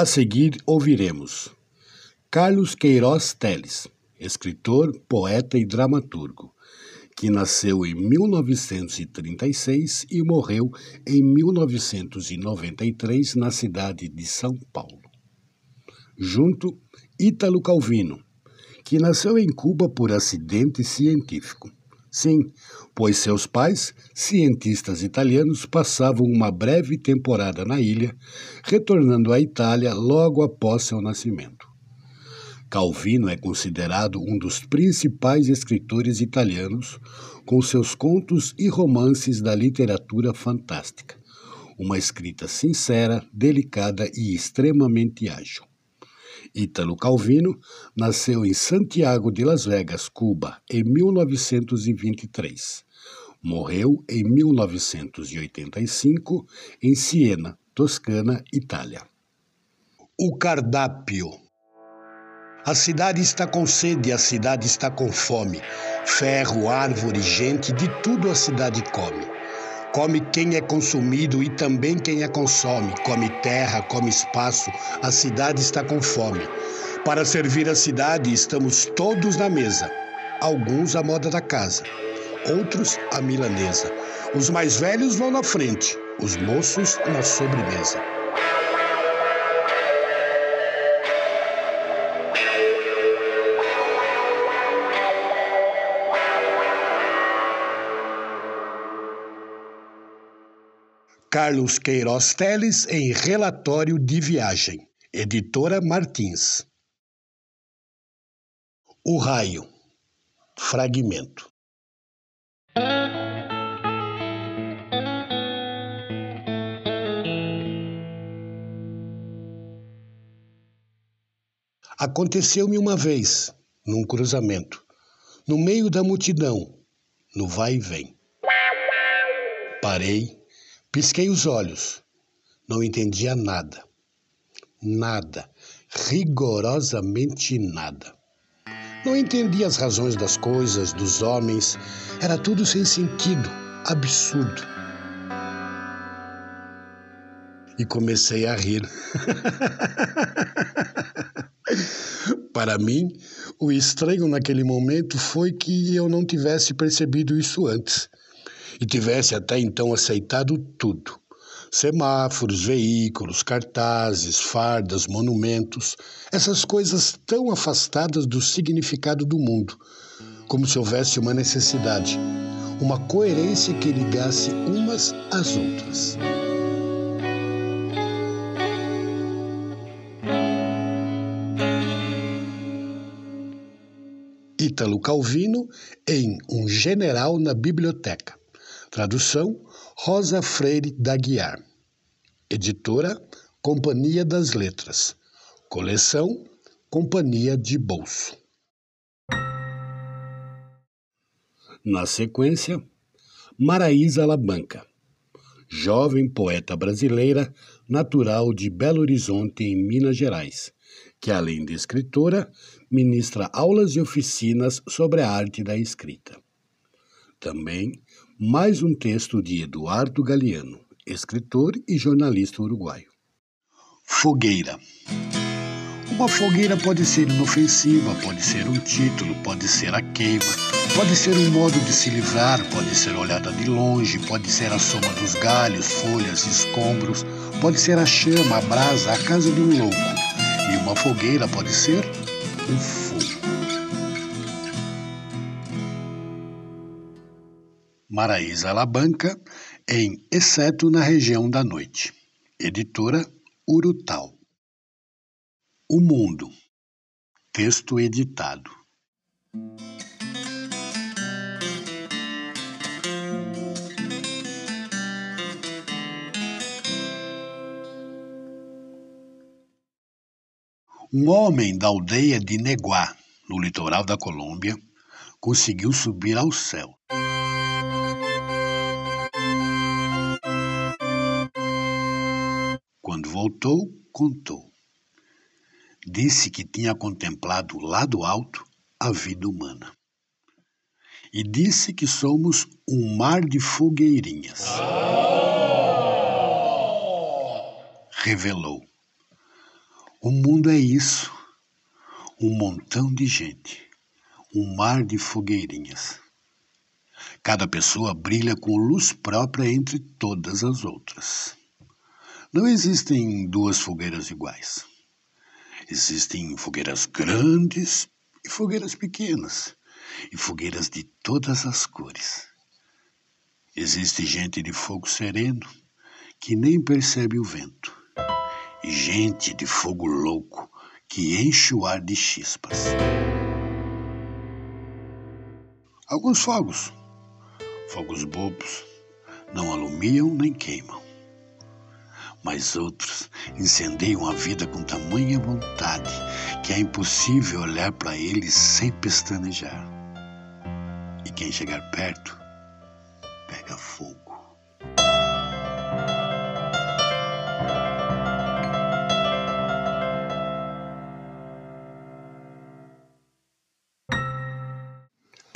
A seguir ouviremos Carlos Queiroz Teles, escritor, poeta e dramaturgo, que nasceu em 1936 e morreu em 1993 na cidade de São Paulo. Junto, Ítalo Calvino, que nasceu em Cuba por acidente científico. Sim, pois seus pais, cientistas italianos, passavam uma breve temporada na ilha, retornando à Itália logo após seu nascimento. Calvino é considerado um dos principais escritores italianos, com seus contos e romances da literatura fantástica. Uma escrita sincera, delicada e extremamente ágil. Ítalo Calvino nasceu em Santiago de Las Vegas, Cuba, em 1923. Morreu em 1985 em Siena, Toscana, Itália. O cardápio. A cidade está com sede, a cidade está com fome. Ferro, árvore, gente, de tudo a cidade come. Come quem é consumido e também quem a consome. Come terra, come espaço. A cidade está com fome. Para servir a cidade, estamos todos na mesa. Alguns à moda da casa, outros à milanesa. Os mais velhos vão na frente, os moços na sobremesa. Carlos Queiroz Teles em Relatório de Viagem. Editora Martins. O Raio. Fragmento. Aconteceu-me uma vez, num cruzamento, no meio da multidão, no vai e vem. Parei Pisquei os olhos. Não entendia nada. Nada. Rigorosamente nada. Não entendia as razões das coisas, dos homens. Era tudo sem sentido, absurdo. E comecei a rir. Para mim, o estranho naquele momento foi que eu não tivesse percebido isso antes e tivesse até então aceitado tudo. Semáforos, veículos, cartazes, fardas, monumentos, essas coisas tão afastadas do significado do mundo, como se houvesse uma necessidade, uma coerência que ligasse umas às outras. Ítalo Calvino em Um General na Biblioteca. Tradução: Rosa Freire da Guiar. Editora: Companhia das Letras. Coleção: Companhia de Bolso. Na sequência, Maraísa Labanca, jovem poeta brasileira, natural de Belo Horizonte, em Minas Gerais, que, além de escritora, ministra aulas e oficinas sobre a arte da escrita. Também mais um texto de Eduardo Galeano, escritor e jornalista uruguaio. Fogueira. Uma fogueira pode ser inofensiva, pode ser um título, pode ser a queima, Pode ser um modo de se livrar, pode ser olhada de longe, pode ser a soma dos galhos, folhas, escombros, pode ser a chama, a brasa, a casa de um louco. Uma fogueira pode ser um fogo. Maraísa Alabanca, em Exceto na Região da Noite. Editora Urutau. O Mundo. Texto editado. Um homem da aldeia de Neguá, no litoral da Colômbia, conseguiu subir ao céu. Quando voltou, contou. Disse que tinha contemplado lá do alto a vida humana. E disse que somos um mar de fogueirinhas. Revelou o mundo é isso: um montão de gente, um mar de fogueirinhas. Cada pessoa brilha com luz própria entre todas as outras. Não existem duas fogueiras iguais. Existem fogueiras grandes e fogueiras pequenas, e fogueiras de todas as cores. Existe gente de fogo sereno que nem percebe o vento gente de fogo louco que enche o ar de chispas. Alguns fogos, fogos bobos, não alumiam nem queimam. Mas outros incendeiam a vida com tamanha vontade que é impossível olhar para eles sem pestanejar. E quem chegar perto, pega fogo.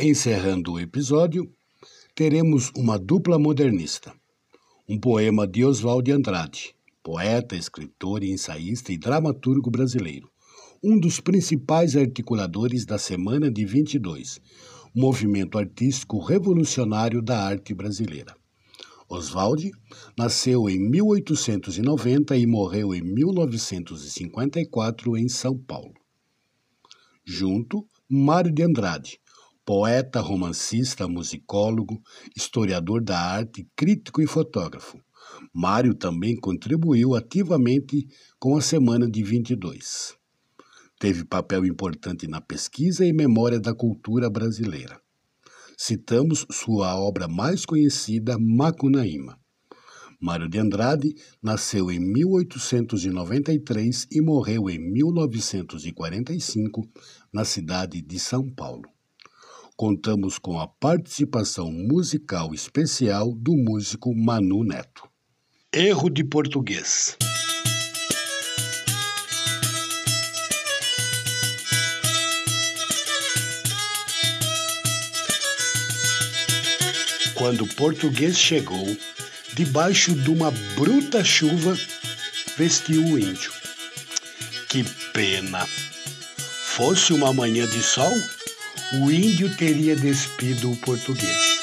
Encerrando o episódio, teremos uma dupla modernista. Um poema de Oswald de Andrade, poeta, escritor, ensaísta e dramaturgo brasileiro. Um dos principais articuladores da Semana de 22, movimento artístico revolucionário da arte brasileira. Oswald nasceu em 1890 e morreu em 1954 em São Paulo. Junto, Mário de Andrade, poeta, romancista, musicólogo, historiador da arte, crítico e fotógrafo. Mário também contribuiu ativamente com a Semana de 22. Teve papel importante na pesquisa e memória da cultura brasileira. Citamos sua obra mais conhecida, Macunaíma. Mário de Andrade nasceu em 1893 e morreu em 1945 na cidade de São Paulo contamos com a participação musical especial do músico Manu Neto. Erro de português. Quando o português chegou, debaixo de uma bruta chuva, vestiu o índio. Que pena! Fosse uma manhã de sol, o índio teria despido o português.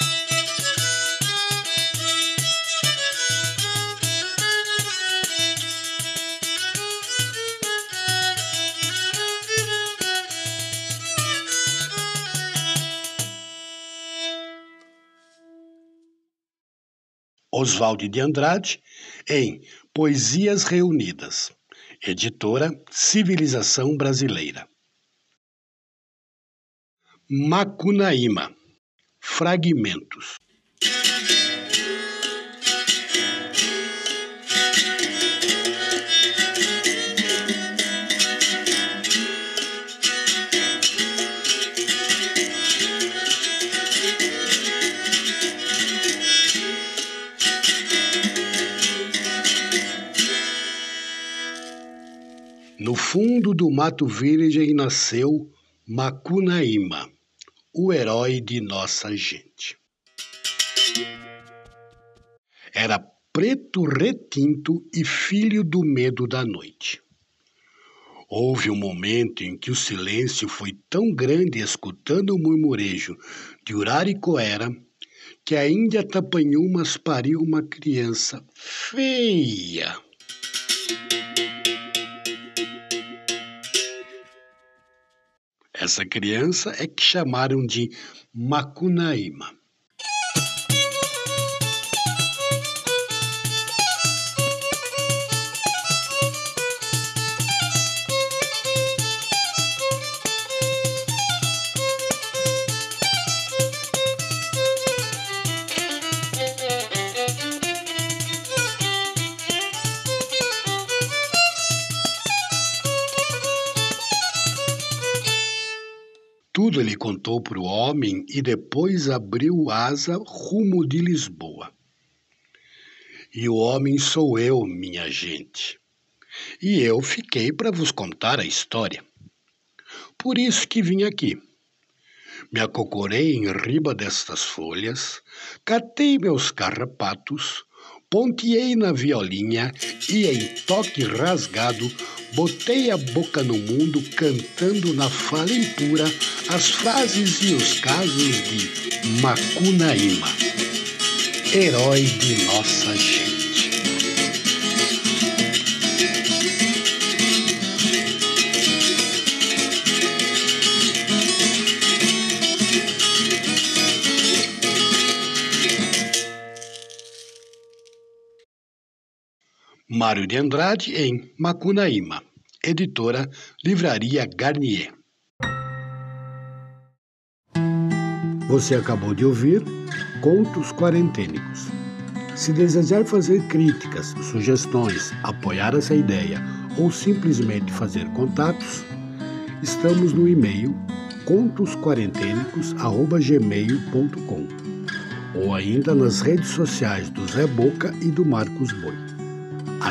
Oswald de Andrade, em Poesias Reunidas, editora Civilização Brasileira. Macunaíma. Fragmentos. No fundo do mato virgem nasceu Macunaíma o herói de nossa gente. Era preto retinto e filho do medo da noite. Houve um momento em que o silêncio foi tão grande escutando o murmurejo de Uraricoera que a Índia Tapanhumas pariu uma criança feia. Essa criança é que chamaram de Macunaíma. Tudo ele contou para o homem e depois abriu asa rumo de Lisboa. E o homem sou eu, minha gente. E eu fiquei para vos contar a história. Por isso que vim aqui. Me acocorei em riba destas folhas, catei meus carrapatos, ponteei na violinha e em toque rasgado botei a boca no mundo cantando na fala impura as frases e os casos de Macunaíma, herói de nossa gente. Mário de Andrade em Macunaíma, editora Livraria Garnier. Você acabou de ouvir Contos Quarentênicos. Se desejar fazer críticas, sugestões, apoiar essa ideia ou simplesmente fazer contatos, estamos no e-mail contosquarentênicos@gmail.com ou ainda nas redes sociais do Zé Boca e do Marcos Boi.